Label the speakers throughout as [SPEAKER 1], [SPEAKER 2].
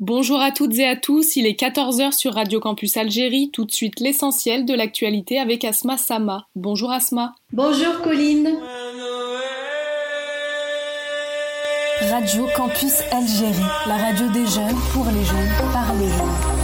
[SPEAKER 1] Bonjour à toutes et à tous, il est 14h sur Radio Campus Algérie, tout de suite l'essentiel de l'actualité avec Asma Sama. Bonjour Asma.
[SPEAKER 2] Bonjour Colline.
[SPEAKER 3] Radio Campus Algérie, la radio des jeunes, pour les jeunes, par les jeunes.
[SPEAKER 2] «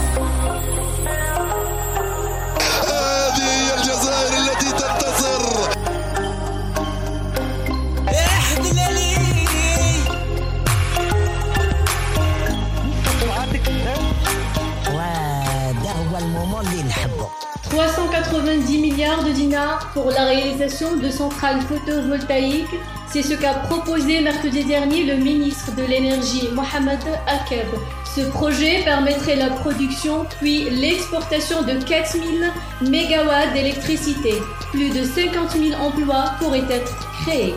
[SPEAKER 2] 390 milliards de dinars pour la réalisation de centrales photovoltaïques, c'est ce qu'a proposé mercredi dernier le ministre de l'énergie Mohamed Akeb. Ce projet permettrait la production puis l'exportation de 4000 MW d'électricité. Plus de 50 000 emplois pourraient être créés.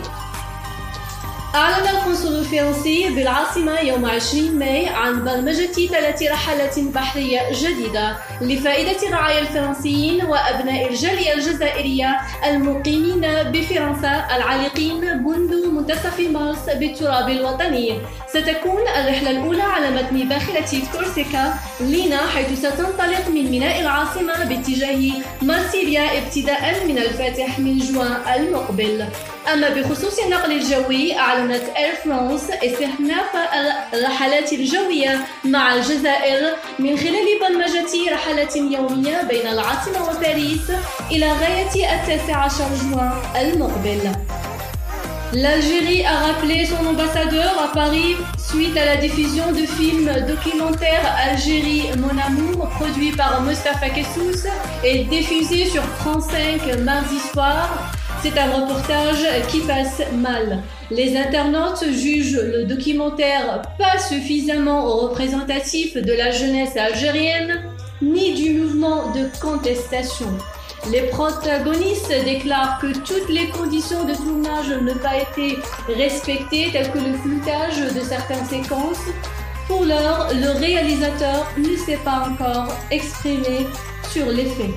[SPEAKER 2] أعلن القنصل الفرنسي بالعاصمة يوم 20 ماي عن برمجة ثلاث رحلات بحرية جديدة لفائدة الرعايا الفرنسيين وأبناء الجالية الجزائرية المقيمين بفرنسا العالقين منذ منتصف مارس بالتراب الوطني. ستكون الرحلة الأولى على متن باخرة كورسيكا لينا حيث ستنطلق من ميناء العاصمة باتجاه مارسيليا ابتداء من الفاتح من جوان المقبل أما بخصوص النقل الجوي أعلنت إير فرانس استئناف الرحلات الجوية مع الجزائر من خلال برمجة رحلات يومية بين العاصمة وباريس إلى غاية التاسع عشر جوان المقبل. L'Algérie a rappelé son ambassadeur à Paris suite à la diffusion de films documentaires Algérie Mon Amour produit par Mustafa Kessous et diffusé sur France 5 mardi soir C'est un reportage qui passe mal. Les internautes jugent le documentaire pas suffisamment représentatif de la jeunesse algérienne ni du mouvement de contestation. Les protagonistes déclarent que toutes les conditions de tournage n'ont pas été respectées, telles que le floutage de certaines séquences. Pour l'heure, le réalisateur ne s'est pas encore exprimé sur les faits.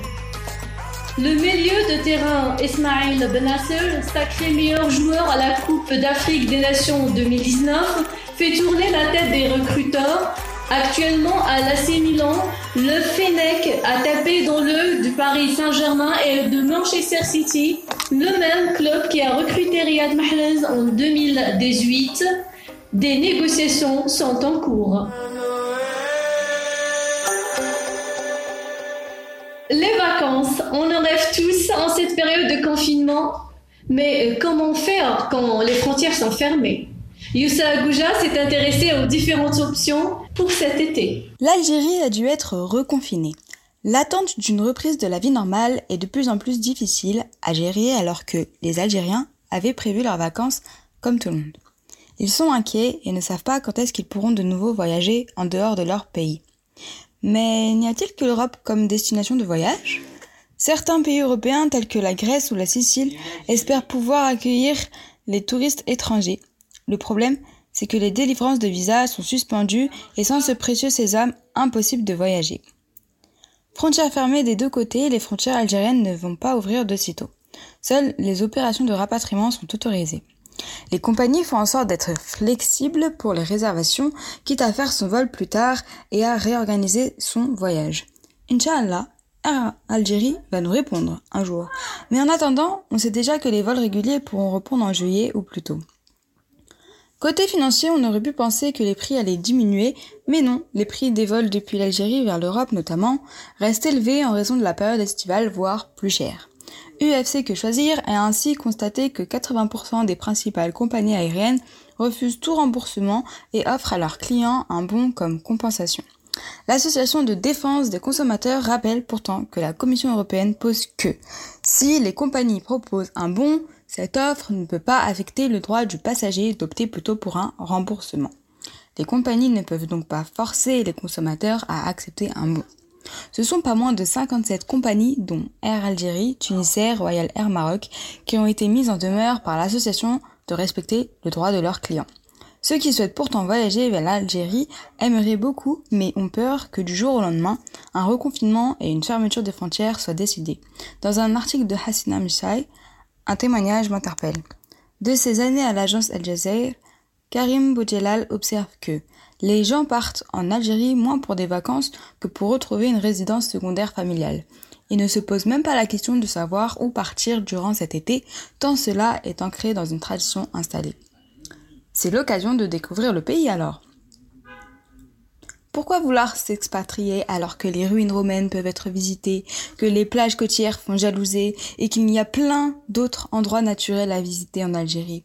[SPEAKER 2] Le milieu de terrain Ismail Benasser, sacré meilleur joueur à la Coupe d'Afrique des Nations 2019, fait tourner la tête des recruteurs. Actuellement à l'AC Milan, le Fennec a tapé dans l'œil du Paris Saint-Germain et de Manchester City, le même club qui a recruté Riyad Mahrez en 2018. Des négociations sont en cours. Les vacances, on en rêve tous en cette période de confinement. Mais euh, comment faire quand les frontières sont fermées? Youssa Agouja s'est intéressé aux différentes options pour cet été.
[SPEAKER 4] L'Algérie a dû être reconfinée. L'attente d'une reprise de la vie normale est de plus en plus difficile à gérer alors que les Algériens avaient prévu leurs vacances comme tout le monde. Ils sont inquiets et ne savent pas quand est-ce qu'ils pourront de nouveau voyager en dehors de leur pays. Mais n'y a-t-il que l'Europe comme destination de voyage? Certains pays européens tels que la Grèce ou la Sicile espèrent pouvoir accueillir les touristes étrangers. Le problème, c'est que les délivrances de visas sont suspendues et sans ce précieux sésame, impossible de voyager. Frontières fermées des deux côtés, les frontières algériennes ne vont pas ouvrir de sitôt. Seules les opérations de rapatriement sont autorisées. Les compagnies font en sorte d'être flexibles pour les réservations, quitte à faire son vol plus tard et à réorganiser son voyage. Inch'Allah, Air Algérie va nous répondre un jour. Mais en attendant, on sait déjà que les vols réguliers pourront répondre en juillet ou plus tôt. Côté financier, on aurait pu penser que les prix allaient diminuer, mais non, les prix des vols depuis l'Algérie vers l'Europe notamment restent élevés en raison de la période estivale, voire plus chers. UFC Que Choisir a ainsi constaté que 80% des principales compagnies aériennes refusent tout remboursement et offrent à leurs clients un bon comme compensation. L'association de défense des consommateurs rappelle pourtant que la Commission européenne pose que si les compagnies proposent un bon, cette offre ne peut pas affecter le droit du passager d'opter plutôt pour un remboursement. Les compagnies ne peuvent donc pas forcer les consommateurs à accepter un bon. Ce sont pas moins de 57 compagnies, dont Air Algérie, Tunisair, Royal Air Maroc, qui ont été mises en demeure par l'association de respecter le droit de leurs clients. Ceux qui souhaitent pourtant voyager vers l'Algérie aimeraient beaucoup, mais ont peur que du jour au lendemain, un reconfinement et une fermeture des frontières soient décidés. Dans un article de Hassina Moussai, un témoignage m'interpelle. De ces années à l'agence Al Jazeera, Karim Boudjelal observe que Les gens partent en Algérie moins pour des vacances que pour retrouver une résidence secondaire familiale. Ils ne se posent même pas la question de savoir où partir durant cet été, tant cela est ancré dans une tradition installée. C'est l'occasion de découvrir le pays alors. Pourquoi vouloir s'expatrier alors que les ruines romaines peuvent être visitées, que les plages côtières font jalouser et qu'il y a plein d'autres endroits naturels à visiter en Algérie?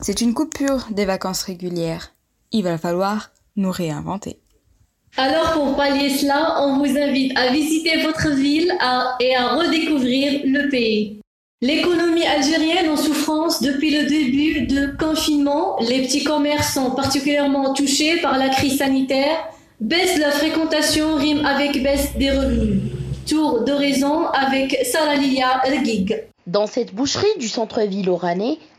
[SPEAKER 4] C'est une coupure des vacances régulières. Il va falloir nous réinventer.
[SPEAKER 2] Alors pour pallier cela, on vous invite à visiter votre ville et à redécouvrir le pays. L'économie algérienne en souffrance depuis le début de confinement, les petits commerces sont particulièrement touchés par la crise sanitaire, baisse de la fréquentation rime avec baisse des revenus. Tour d'horizon avec Saralia Ergig.
[SPEAKER 5] Dans cette boucherie du centre-ville oranais,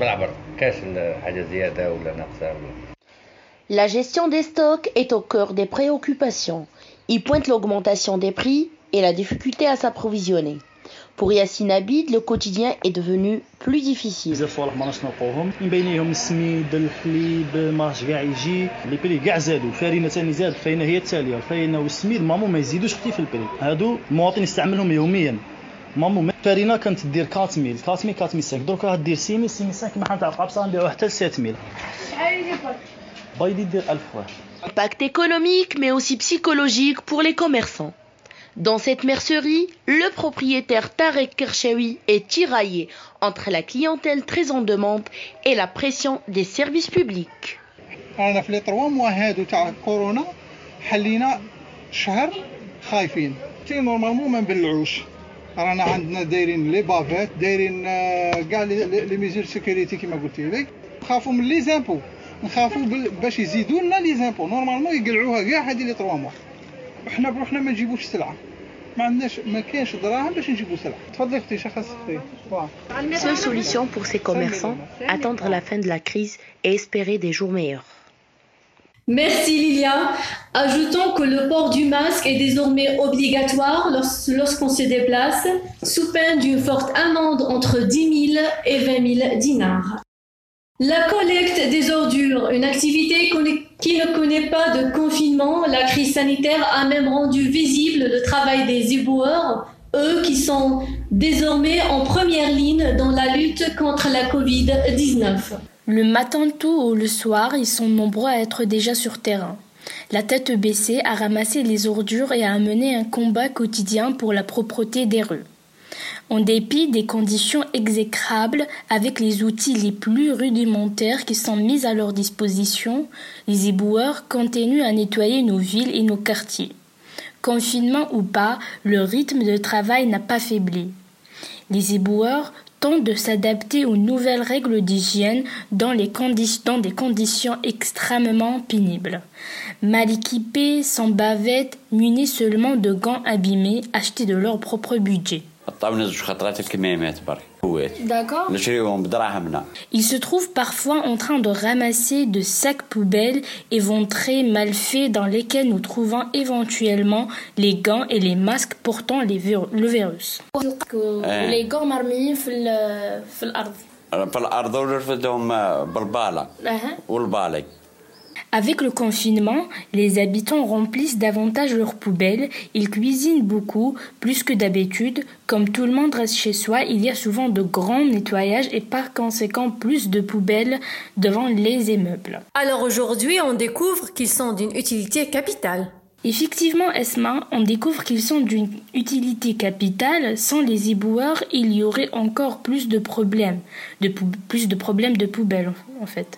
[SPEAKER 6] بالعبر كاش حاجه زياده ولا ناقصه
[SPEAKER 5] La gestion des stocks est au cœur des préoccupations. Il pointe l'augmentation des prix et la difficulté à s'approvisionner. Pour Yassine Abid, le quotidien est devenu plus difficile.
[SPEAKER 7] مامو فارينا كانت دير 4000 4000 4500 دركا دير 6000 6000 ما حنتعرف بصح نبيعو حتى ل 7000 بيضي دير 1000 واحد
[SPEAKER 5] Impact économique mais aussi psychologique pour les commerçants. Dans cette mercerie, le propriétaire Tarek Kershawi est tiraillé entre la clientèle très en demande et la pression des services publics.
[SPEAKER 8] رانا في لي 3 موا هادو تاع كورونا حلينا شهر خايفين تي نورمالمون ما نبلعوش رانا عندنا دايرين لي بافيت دايرين كاع لي ميزور سيكوريتي كيما قلت لك نخافوا من لي زامبو. نخافوا باش يزيدوا لنا لي زامبو. نورمالمون يقلعوها كاع هذه لي 3 موا وحنا بروحنا ما نجيبوش السلعه
[SPEAKER 5] Seule solution pour ces commerçants, attendre la fin de la crise et espérer des jours meilleurs.
[SPEAKER 2] Merci Lilia. Ajoutons que le port du masque est désormais obligatoire lorsqu'on se déplace, sous peine d'une forte amende entre 10 000 et 20 000 dinars. La collecte des ordures, une activité qui ne connaît pas de confinement, la crise sanitaire a même rendu visible le travail des éboueurs, eux qui sont désormais en première ligne dans la lutte contre la Covid-19.
[SPEAKER 9] Le matin tôt ou le soir, ils sont nombreux à être déjà sur terrain. La tête baissée, à ramasser les ordures et à mener un combat quotidien pour la propreté des rues. En dépit des conditions exécrables, avec les outils les plus rudimentaires qui sont mis à leur disposition, les éboueurs continuent à nettoyer nos villes et nos quartiers. Confinement ou pas, le rythme de travail n'a pas faibli. Les éboueurs tentent de s'adapter aux nouvelles règles d'hygiène dans, des conditions extrêmement pénibles. Mal équipés, sans bavettes, munis seulement de gants abîmés achetés de leur propre budget. D'accord. Ils se trouvent parfois en train de ramasser de sacs poubelles éventrés mal faits dans lesquels nous trouvons éventuellement les gants et les masques portant les le virus. Les gants marmillés في الأرض. في الأرض بالبالة والبالي. avec le confinement, les habitants remplissent davantage leurs poubelles, ils cuisinent beaucoup, plus que d'habitude. Comme tout le monde reste chez soi, il y a souvent de grands nettoyages et par conséquent plus de poubelles devant les immeubles.
[SPEAKER 10] Alors aujourd'hui, on découvre qu'ils sont d'une utilité capitale.
[SPEAKER 9] Effectivement, Esma, on découvre qu'ils sont d'une utilité capitale. Sans les éboueurs, il y aurait encore plus de problèmes, de plus de problèmes de poubelles en fait.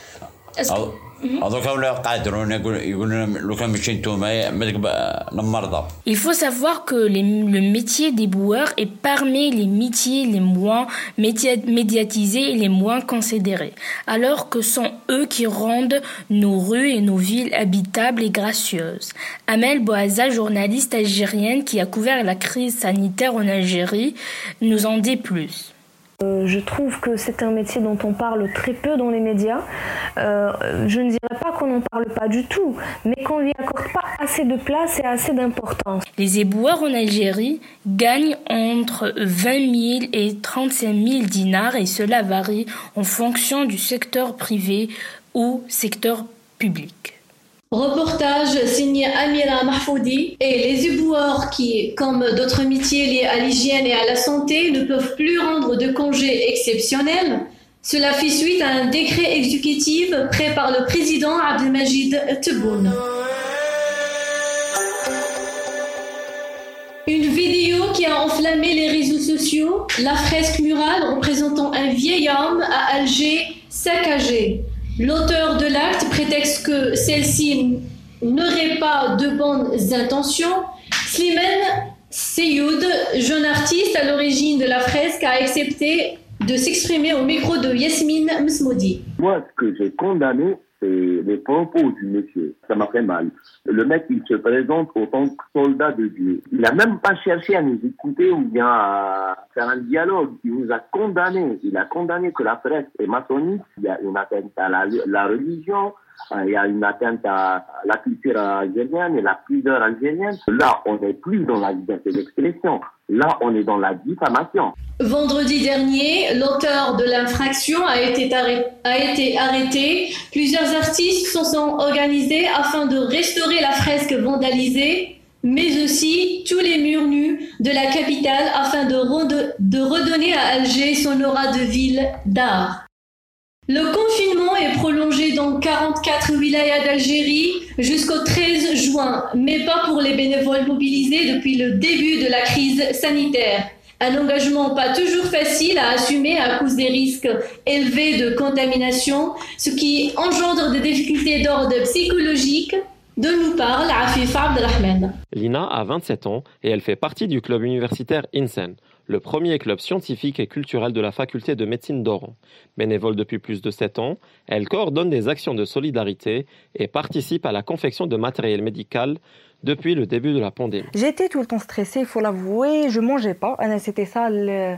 [SPEAKER 9] Il faut savoir que le métier des boueurs est parmi les métiers les moins médiatisés et les moins considérés, alors que sont eux qui rendent nos rues et nos villes habitables et gracieuses. Amel Boaza, journaliste algérienne qui a couvert la crise sanitaire en Algérie, nous en dit plus.
[SPEAKER 11] Euh, je trouve que c'est un métier dont on parle très peu dans les médias. Euh, je ne dirais pas qu'on n'en parle pas du tout, mais qu'on lui accorde pas assez de place et assez d'importance.
[SPEAKER 9] Les éboueurs en Algérie gagnent entre 20 000 et 35 000 dinars et cela varie en fonction du secteur privé ou secteur public.
[SPEAKER 2] Reportage signé Amira Mahfoudi et les éboueurs qui, comme d'autres métiers liés à l'hygiène et à la santé, ne peuvent plus rendre de congés exceptionnels. Cela fait suite à un décret exécutif pris par le président Abdelmajid Tebboune. Une vidéo qui a enflammé les réseaux sociaux, la fresque murale représentant un vieil homme à Alger saccagé. L'auteur de l'acte prétexte que celle-ci n'aurait pas de bonnes intentions. Slimane Seyoud, jeune artiste à l'origine de la fresque, a accepté de s'exprimer au micro de Yasmine Msmoudi.
[SPEAKER 12] Moi, ce que j'ai condamné, c'est les propos du monsieur. Ça m'a fait mal. Le mec, il se présente en tant que soldat de Dieu. Il n'a même pas cherché à nous écouter ou bien à faire un dialogue. Il nous a condamnés. Il a condamné que la presse est maçonnique. Il y a une atteinte à la, religion. Euh, il y a une atteinte à la culture algérienne et la pudeur algérienne. Là, on n'est plus dans la liberté d'expression. Là, on est dans la diffamation.
[SPEAKER 2] Vendredi dernier, l'auteur de l'infraction a été, arrêté. Plusieurs artistes se sont organisés afin de restaurer la fresque vandalisée, mais aussi tous les murs nus de la capitale afin de, redonner à Alger son aura de ville d'art. Le confinement est prolongé dans 44 wilayas d'Algérie jusqu'au 13 juin, mais pas pour les bénévoles mobilisés depuis le début de la crise sanitaire. Un engagement pas toujours facile à assumer à cause des risques élevés de contamination, ce qui engendre des difficultés d'ordre psychologique, de nous parle Afif Abdelrahman.
[SPEAKER 13] Lina a 27 ans et elle fait partie du club universitaire INSEN, le premier club scientifique et culturel de la faculté de médecine d'Oran. Bénévole depuis plus de 7 ans, elle coordonne des actions de solidarité et participe à la confection de matériel médical depuis le début de la pandémie.
[SPEAKER 11] J'étais tout le temps stressée, il faut l'avouer, je mangeais pas. C'était ça le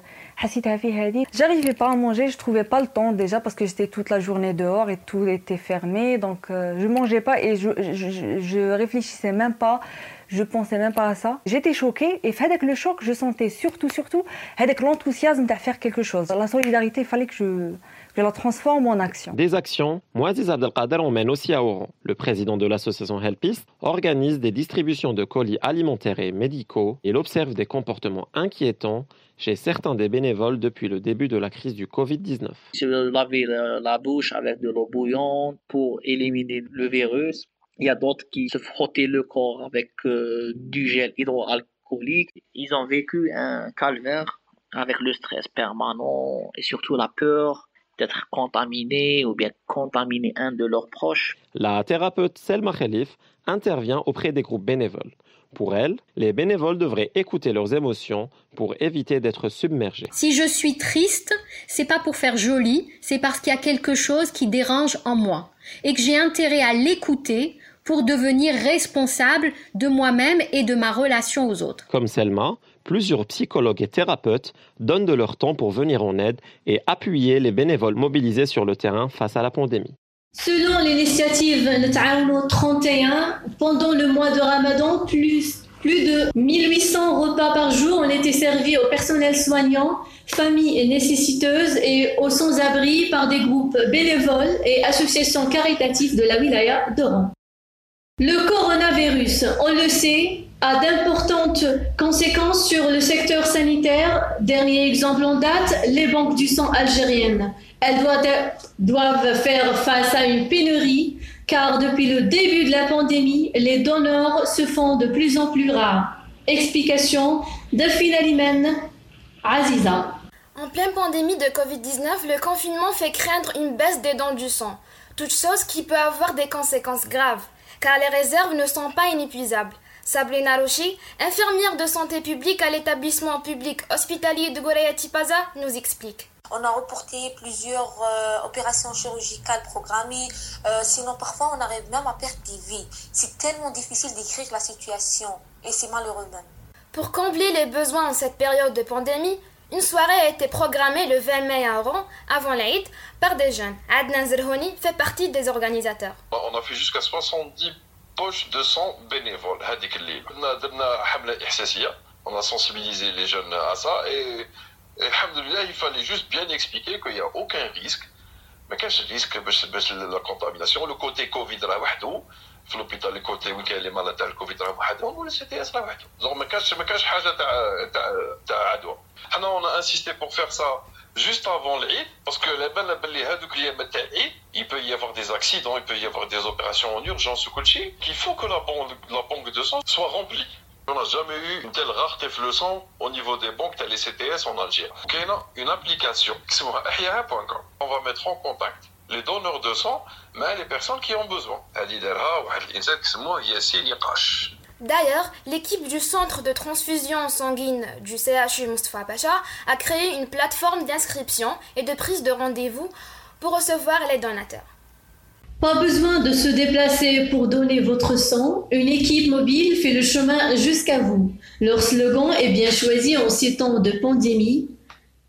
[SPEAKER 11] J'arrivais pas à manger, je trouvais pas le temps déjà parce que j'étais toute la journée dehors et tout était fermé, donc euh, je mangeais pas et je, je, réfléchissais même pas je pensais même pas à ça. J'étais choquée et avec le choc, je sentais surtout, surtout, avec l'enthousiasme de faire quelque chose. La solidarité, il fallait que je, je la transforme en action.
[SPEAKER 13] Des actions, Moaziz Abdelkader emmène aussi à Oran. Le président de l'association Helpist organise des distributions de colis alimentaires et médicaux. Il observe des comportements inquiétants chez certains des bénévoles depuis le début de la crise du Covid-19.
[SPEAKER 14] Se laver la bouche avec de l'eau bouillante pour éliminer le virus. Il y a d'autres qui se frottaient le corps avec euh, du gel hydroalcoolique. Ils ont vécu un calvaire avec le stress permanent et surtout la peur d'être contaminé ou bien contaminer un de leurs proches.
[SPEAKER 13] La thérapeute Selma Khalif intervient auprès des groupes bénévoles. Pour elle, les bénévoles devraient écouter leurs émotions pour éviter d'être submergés.
[SPEAKER 15] Si je suis triste, c'est pas pour faire joli, c'est parce qu'il y a quelque chose qui dérange en moi et que j'ai intérêt à l'écouter pour devenir responsable de moi-même et de ma relation aux autres.
[SPEAKER 13] Comme Selma, plusieurs psychologues et thérapeutes donnent de leur temps pour venir en aide et appuyer les bénévoles mobilisés sur le terrain face à la pandémie.
[SPEAKER 2] Selon l'initiative Le 31, pendant le mois de Ramadan, plus, plus de 1800 repas par jour ont été servis au personnel soignant, familles nécessiteuses et aux sans-abri par des groupes bénévoles et associations caritatives de la wilaya d'Oran. Le coronavirus, on le sait, a d'importantes conséquences sur le secteur sanitaire. Dernier exemple en date, les banques du sang algériennes. Elles doivent faire face à une pénurie car depuis le début de la pandémie, les donneurs se font de plus en plus rares. Explication de Alimen, Aziza.
[SPEAKER 16] En pleine pandémie de Covid-19, le confinement fait craindre une baisse des dons du sang. toute chose qui peut avoir des conséquences graves, car les réserves ne sont pas inépuisables. Sabrina Rochi, infirmière de santé publique à l'établissement public hospitalier de Goraya Tipaza, nous explique.
[SPEAKER 17] On a reporté plusieurs euh, opérations chirurgicales programmées. Euh, sinon, parfois, on arrive même à perdre des vies. C'est tellement difficile d'écrire la situation et c'est malheureux même.
[SPEAKER 16] Pour combler les besoins en cette période de pandémie, une soirée a été programmée le 20 mai à Oran, avant l'Aïd, par des jeunes. Adnan Zerhouni fait partie des organisateurs.
[SPEAKER 18] On a fait jusqu'à 70 poches de sang bénévoles. On a sensibilisé les jeunes à ça et il fallait juste bien expliquer qu'il n'y a aucun risque. Mais quel risque la contamination Le côté Covid, في لوبيتال كوتي وين كاين لي مالات تاع الكوفيد راه وحدهم ولا سي تي اس راه وحدهم دونك ما كانش ما كانش حاجه تاع تاع تاع عدوى حنا اون انسيستي بور فير سا juste avant l'Eid, parce que il peut y avoir des accidents, il peut y avoir des opérations en urgence ou kulchi, qu'il faut que la banque, la banque de sang soit remplie. On n'a jamais eu une telle rareté de sang au niveau des banques telles les CTS en Algérie. Ok, une application, on va mettre en contact les donneurs de sang, mais les personnes qui ont besoin.
[SPEAKER 16] D'ailleurs, l'équipe du centre de transfusion sanguine du CHU Mustafa Pacha a créé une plateforme d'inscription et de prise de rendez-vous pour recevoir les donateurs.
[SPEAKER 2] Pas besoin de se déplacer pour donner votre sang, une équipe mobile fait le chemin jusqu'à vous. Leur slogan est bien choisi en ces temps de pandémie,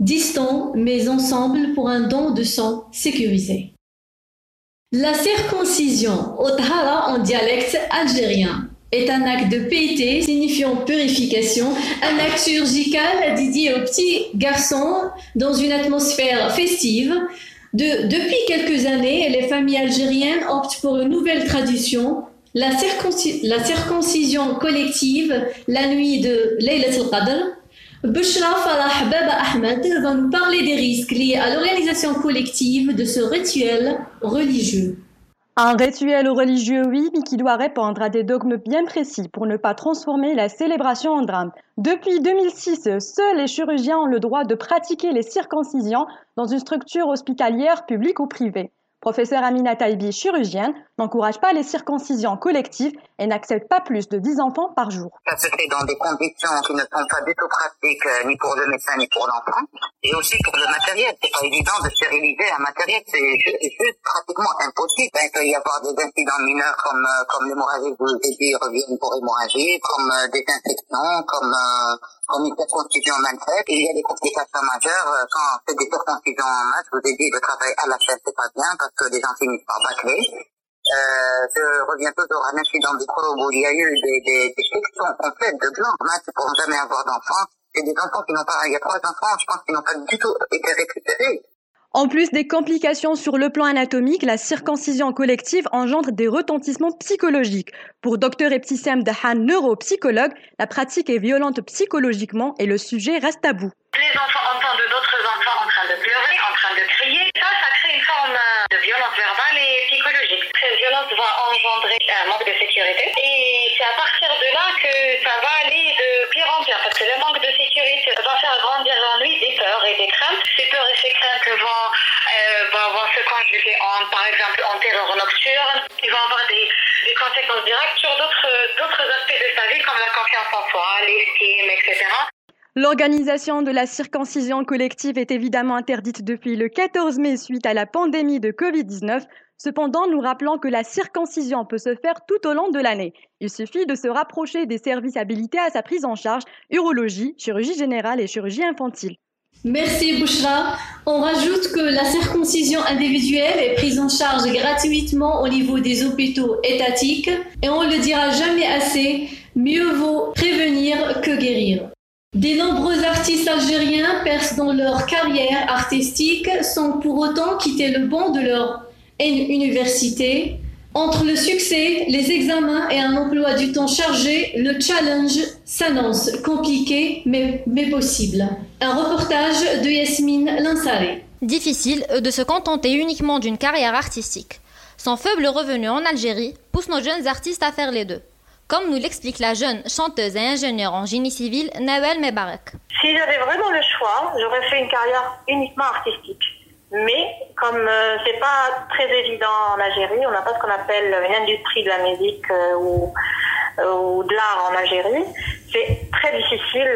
[SPEAKER 2] distants mais ensemble pour un don de sang sécurisé. La circoncision, Othara en dialecte algérien, est un acte de piété signifiant purification, un acte chirurgical dédié aux petits garçons dans une atmosphère festive. De, depuis quelques années, les familles algériennes optent pour une nouvelle tradition, la, la circoncision collective la nuit de Laylat al-Qadr, Bushra Farah Baba Ahmed va nous parler des risques liés à l'organisation collective de ce rituel religieux.
[SPEAKER 19] Un rituel religieux, oui, mais qui doit répondre à des dogmes bien précis pour ne pas transformer la célébration en drame. Depuis 2006, seuls les chirurgiens ont le droit de pratiquer les circoncisions dans une structure hospitalière publique ou privée. Professeur Amina Taibi, chirurgienne, n'encourage pas les circoncisions collectives et n'accepte pas plus de 10 enfants par jour.
[SPEAKER 20] Ça se fait dans des conditions qui ne sont pas du tout pratiques euh, ni pour le médecin ni pour l'enfant. Et aussi pour le matériel. C'est pas évident de stériliser un matériel. C'est juste pratiquement impossible. Ben, il peut y avoir des incidents mineurs comme, euh, comme l'hémorragie, vous dit, reviennent pour hémorragie, comme euh, des infections, comme comme une circoncision mal faite. Il y a des complications majeures euh, quand c'est des circoncisions en masse. Vous ai dit, le travail à la chaîne, c'est pas bien que les gens finissent par bâcler. Euh, je reviens toujours à un incident du où il y a eu des, des, des sections complètes de blancs. Maths pour jamais avoir d'enfants. C'est des enfants qui n'ont pas, il y a trois enfants, je pense, qui n'ont pas du tout été récupérés.
[SPEAKER 19] En plus des complications sur le plan anatomique, la circoncision collective engendre des retentissements psychologiques. Pour Dr Eptissem Dahan, neuropsychologue, la pratique est violente psychologiquement et le sujet reste tabou.
[SPEAKER 21] Les enfants entendent d'autres enfants en train de pleurer, en train de crier. Ça, ça crée une forme de violence verbale et psychologique. Cette violence va un manque de sécurité. Et c'est à partir de là que ça va aller de pire en pire. Parce que le manque de sécurité va faire grandir en lui des peurs et des craintes. Ces peurs et ces craintes vont, euh, vont, se conjuguer en, par exemple, en terreur nocturne. Ils vont avoir des, des conséquences directes sur d'autres aspects de sa vie, comme la confiance en soi, l'estime, etc.
[SPEAKER 19] L'organisation de la circoncision collective est évidemment interdite depuis le 14 mai suite à la pandémie de Covid-19. Cependant, nous rappelons que la circoncision peut se faire tout au long de l'année. Il suffit de se rapprocher des services habilités à sa prise en charge, urologie, chirurgie générale et chirurgie infantile.
[SPEAKER 2] Merci Bouchra. On rajoute que la circoncision individuelle est prise en charge gratuitement au niveau des hôpitaux étatiques et on ne le dira jamais assez, mieux vaut prévenir que guérir. Des nombreux artistes algériens percent dans leur carrière artistique sans pour autant quitter le banc de leur université. Entre le succès, les examens et un emploi du temps chargé, le challenge s'annonce compliqué mais, mais possible. Un reportage de Yasmine Lansaré.
[SPEAKER 22] Difficile de se contenter uniquement d'une carrière artistique. Sans faible revenu en Algérie pousse nos jeunes artistes à faire les deux comme nous l'explique la jeune chanteuse et ingénieure en génie civil Nawel Mebarek.
[SPEAKER 21] Si j'avais vraiment le choix, j'aurais fait une carrière uniquement artistique. Mais comme euh, c'est pas très évident en Algérie, on n'a pas ce qu'on appelle une industrie de la musique euh, ou, euh, ou de l'art en Algérie, c'est très difficile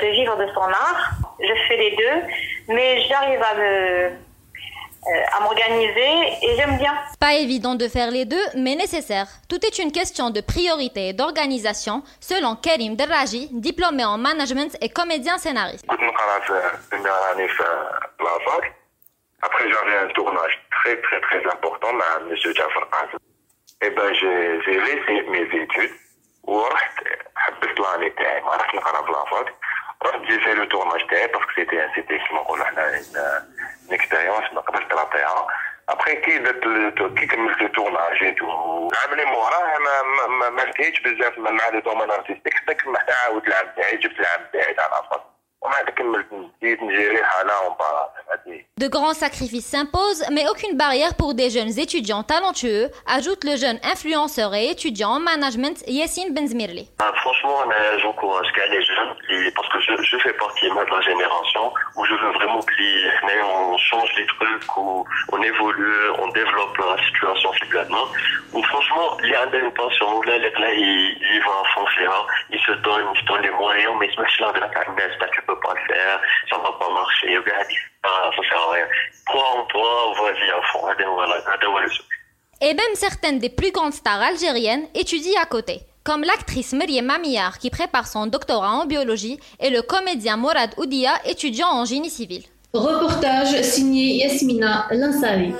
[SPEAKER 21] de vivre de son art. Je fais les deux, mais j'arrive à me à m'organiser et j'aime bien.
[SPEAKER 22] Pas évident de faire les deux, mais nécessaire. Tout est une question de priorité et d'organisation, selon Karim Derraji, diplômé en management et comédien scénariste.
[SPEAKER 23] Après, j'avais un tournage très, très, très important avec M. Jafar Azim. Et ben, j'ai laissé mes études ورحت حبست لاني تاعي ما رحت نقرا في لافاك رحت جي في لو تورناج تاعي باسكو سيتي سيتي كيما نقولوا حنا اون اكسبيريونس ما قدرت نعطيها ابخي كي درت كي كملت التورناج العام اللي موراه ما ما, ما انتهيتش بزاف مع لي دومين ارتستيك حتى كملت عاود العام تاعي جبت العام تاعي تاع لافاك
[SPEAKER 22] de grands sacrifices s'imposent, mais aucune barrière pour des jeunes étudiants talentueux, ajoute le jeune influenceur et étudiant en management Yassine Benzmirli.
[SPEAKER 23] Ah, franchement, j'encourage les jeunes, parce que je, fais partie de la génération où je veux vraiment qu'on change les trucs, où on évolue, on développe la situation complètement. Où franchement, il y a une passion, là, il va foncer, il se donne, il se donne les moyens, mais il se met là de la carnet, tu peux pas le faire, ça va pas marcher, ah, ça sert à rien. Crois en toi, vas-y à fond,
[SPEAKER 22] et même certaines des plus grandes stars algériennes étudient à côté, comme l'actrice Meriem Mamiyar qui prépare son doctorat en biologie et le comédien Morad Oudia étudiant en génie civil.
[SPEAKER 2] Reportage signé Yasmina Lansari.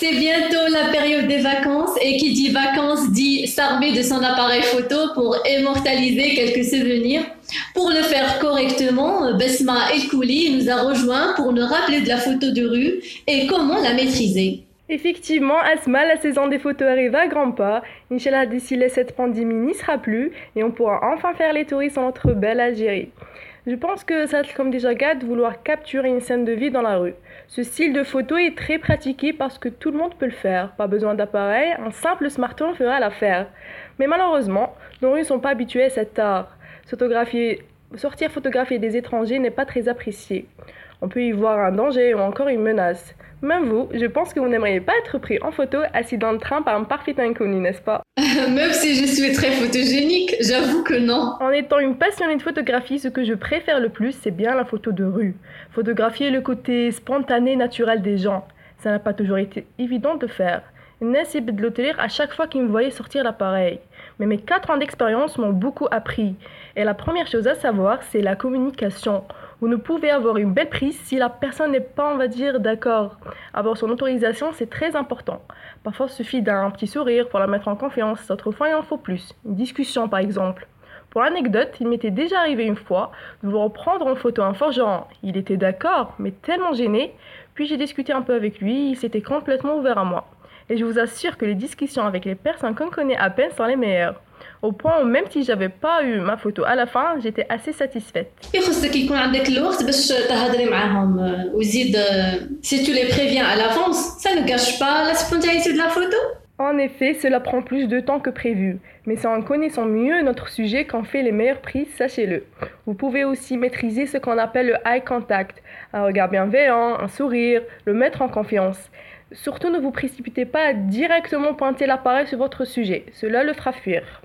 [SPEAKER 2] C'est bientôt la période des vacances et qui dit vacances dit s'armer de son appareil photo pour immortaliser quelques souvenirs. Pour le faire correctement, Besma El Kouli nous a rejoint pour nous rappeler de la photo de rue et comment la maîtriser.
[SPEAKER 24] Effectivement, Asma, la saison des photos arrive à grands pas. Inch'Allah, d'ici là, cette pandémie n'y sera plus et on pourra enfin faire les touristes en notre belle Algérie. Je pense que ça comme déjà gars de vouloir capturer une scène de vie dans la rue. Ce style de photo est très pratiqué parce que tout le monde peut le faire. Pas besoin d'appareil, un simple smartphone fera l'affaire. Mais malheureusement, nos rues ne sont pas habituées à cet art. sortir photographier des étrangers n'est pas très apprécié. On peut y voir un danger ou encore une menace. Même vous, je pense que vous n'aimeriez pas être pris en photo assis dans le train par un parfait inconnu, n'est-ce pas?
[SPEAKER 2] Même si je suis très photogénique, j'avoue que non.
[SPEAKER 24] En étant une passionnée de photographie, ce que je préfère le plus, c'est bien la photo de rue. Photographier le côté spontané, naturel des gens. Ça n'a pas toujours été évident de faire. Nassib de à chaque fois qu'il me voyait sortir l'appareil. Mais mes 4 ans d'expérience m'ont beaucoup appris. Et la première chose à savoir, c'est la communication. Vous ne pouvez avoir une belle prise si la personne n'est pas, on va dire, d'accord. Avoir son autorisation, c'est très important. Parfois, il suffit d'un petit sourire pour la mettre en confiance. D'autres fois, il en faut plus. Une discussion, par exemple. Pour l'anecdote, il m'était déjà arrivé une fois de vous reprendre en photo un forgeron. Il était d'accord, mais tellement gêné. Puis j'ai discuté un peu avec lui, il s'était complètement ouvert à moi. Et je vous assure que les discussions avec les personnes qu'on connaît à peine sont les meilleures. Au point où même si j'avais pas eu ma photo à la fin, j'étais assez satisfaite.
[SPEAKER 2] Si tu les préviens à l'avance, ça ne gâche pas la spontanéité de la photo
[SPEAKER 24] en effet, cela prend plus de temps que prévu, mais c'est en connaissant mieux notre sujet qu'on fait les meilleures prises, sachez-le. Vous pouvez aussi maîtriser ce qu'on appelle le eye contact, un regard bienveillant, un sourire, le mettre en confiance. Surtout ne vous précipitez pas à directement pointer l'appareil sur votre sujet, cela le fera fuir.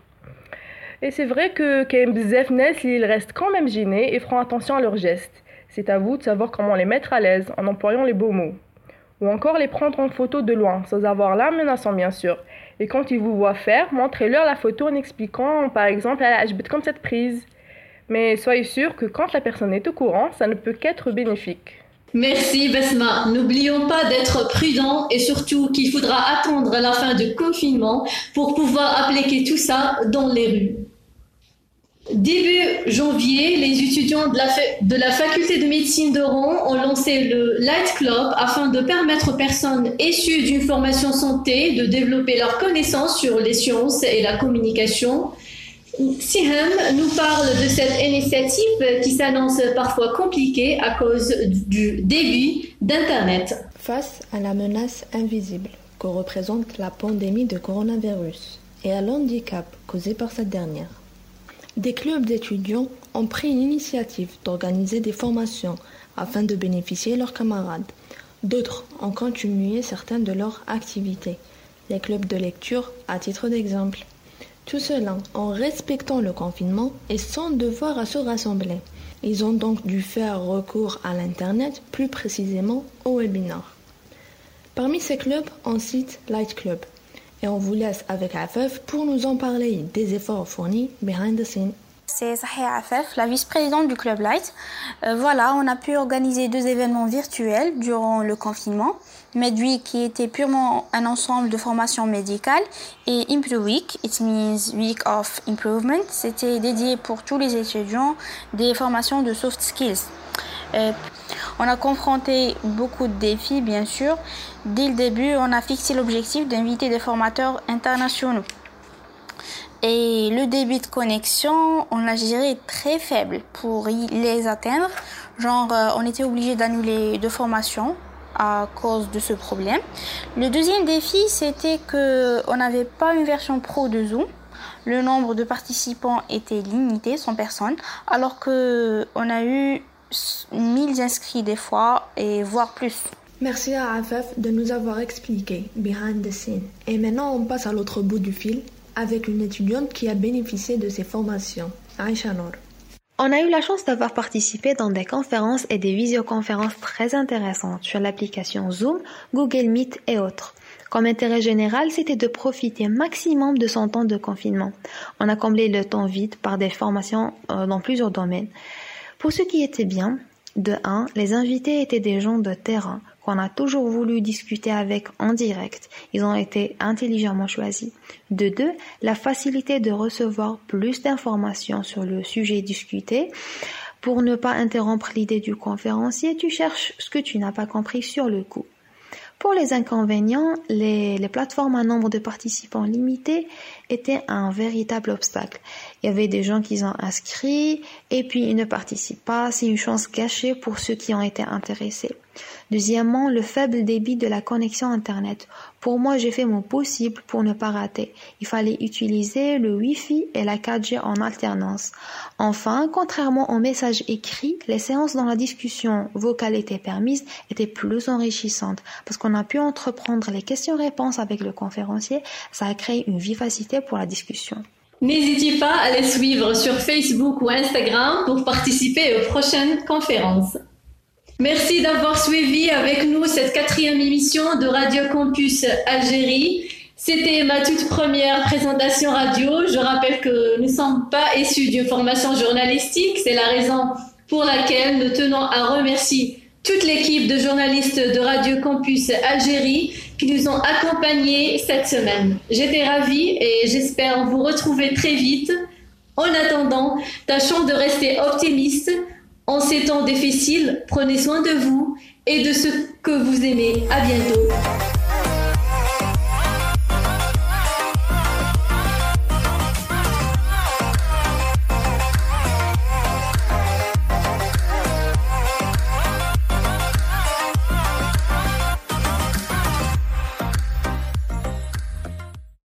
[SPEAKER 24] Et c'est vrai que Bzefnes, ils restent quand même gênés et feront attention à leurs gestes. C'est à vous de savoir comment les mettre à l'aise en employant les beaux mots. Ou encore les prendre en photo de loin, sans avoir l'air menaçant bien sûr. Et quand ils vous voient faire, montrez-leur la photo en expliquant par exemple je vais comme cette prise. Mais soyez sûr que quand la personne est au courant, ça ne peut qu'être bénéfique.
[SPEAKER 2] Merci Besma. N'oublions pas d'être prudent et surtout qu'il faudra attendre la fin du confinement pour pouvoir appliquer tout ça dans les rues. Début janvier, les étudiants de la, de la faculté de médecine d'Oran ont lancé le Light Club afin de permettre aux personnes issues d'une formation santé de développer leurs connaissances sur les sciences et la communication Siham nous parle de cette initiative qui s'annonce parfois compliquée à cause du début d'Internet.
[SPEAKER 25] Face à la menace invisible que représente la pandémie de coronavirus et à l'handicap causé par cette dernière, Des clubs d'étudiants ont pris l'initiative d'organiser des formations afin de bénéficier leurs camarades. D'autres ont continué certaines de leurs activités, les clubs de lecture à titre d'exemple. Tout cela en respectant le confinement et sans devoir à se rassembler. Ils ont donc dû faire recours à l'Internet, plus précisément au webinar. Parmi ces clubs, on cite Light Club. Et on vous laisse avec Afef pour nous en parler des efforts fournis behind the scenes
[SPEAKER 26] c'est Sahia Afef, la vice-présidente du Club Light. Euh, voilà, on a pu organiser deux événements virtuels durant le confinement. MedWeek qui était purement un ensemble de formations médicales et Improve Week, it means Week of Improvement, c'était dédié pour tous les étudiants des formations de soft skills. Euh, on a confronté beaucoup de défis, bien sûr. Dès le début, on a fixé l'objectif d'inviter des formateurs internationaux. Et le débit de connexion, on l'a géré très faible pour les atteindre. Genre, euh, on était obligé d'annuler deux formations à cause de ce problème. Le deuxième défi, c'était que on n'avait pas une version pro de Zoom. Le nombre de participants était limité, 100 personnes, alors que on a eu 1000 inscrits des fois et voire plus.
[SPEAKER 25] Merci à Afef de nous avoir expliqué behind the scene. Et maintenant, on passe à l'autre bout du fil avec une étudiante qui a bénéficié de ces formations, Aisha.
[SPEAKER 27] On a eu la chance d'avoir participé dans des conférences et des visioconférences très intéressantes sur l'application Zoom, Google Meet et autres. Comme intérêt général, c'était de profiter maximum de son temps de confinement. On a comblé le temps vide par des formations euh, dans plusieurs domaines. Pour ce qui était bien, de 1, les invités étaient des gens de terrain qu'on a toujours voulu discuter avec en direct. Ils ont été intelligemment choisis. De deux, la facilité de recevoir plus d'informations sur le sujet discuté. Pour ne pas interrompre l'idée du conférencier, tu cherches ce que tu n'as pas compris sur le coup. Pour les inconvénients, les, plateformes à nombre de participants limité étaient un véritable obstacle. Il y avait des gens qui ont inscrit et puis ils ne participent pas. C'est une chance gâchée pour ceux qui ont été intéressés. Deuxièmement, le faible débit de la connexion Internet. Pour moi, j'ai fait mon possible pour ne pas rater. Il fallait utiliser le Wi-Fi et la 4G en alternance. Enfin, contrairement aux messages écrits, les séances dans la discussion vocale étaient permises, étaient plus enrichissantes parce qu'on a pu entreprendre les questions-réponses avec le conférencier. Ça a créé une vivacité pour la discussion.
[SPEAKER 2] N'hésitez pas à les suivre sur Facebook ou Instagram pour participer aux prochaines conférences. Merci d'avoir suivi avec nous cette quatrième émission de Radio Campus Algérie. C'était ma toute première présentation radio. Je rappelle que nous ne sommes pas issus d'une formation journalistique. C'est la raison pour laquelle nous tenons à remercier toute l'équipe de journalistes de Radio Campus Algérie qui nous ont accompagnés cette semaine. J'étais ravie et j'espère vous retrouver très vite. En attendant, tâchons de rester optimistes en ces temps difficiles, prenez soin de vous et de ce que vous aimez. À bientôt.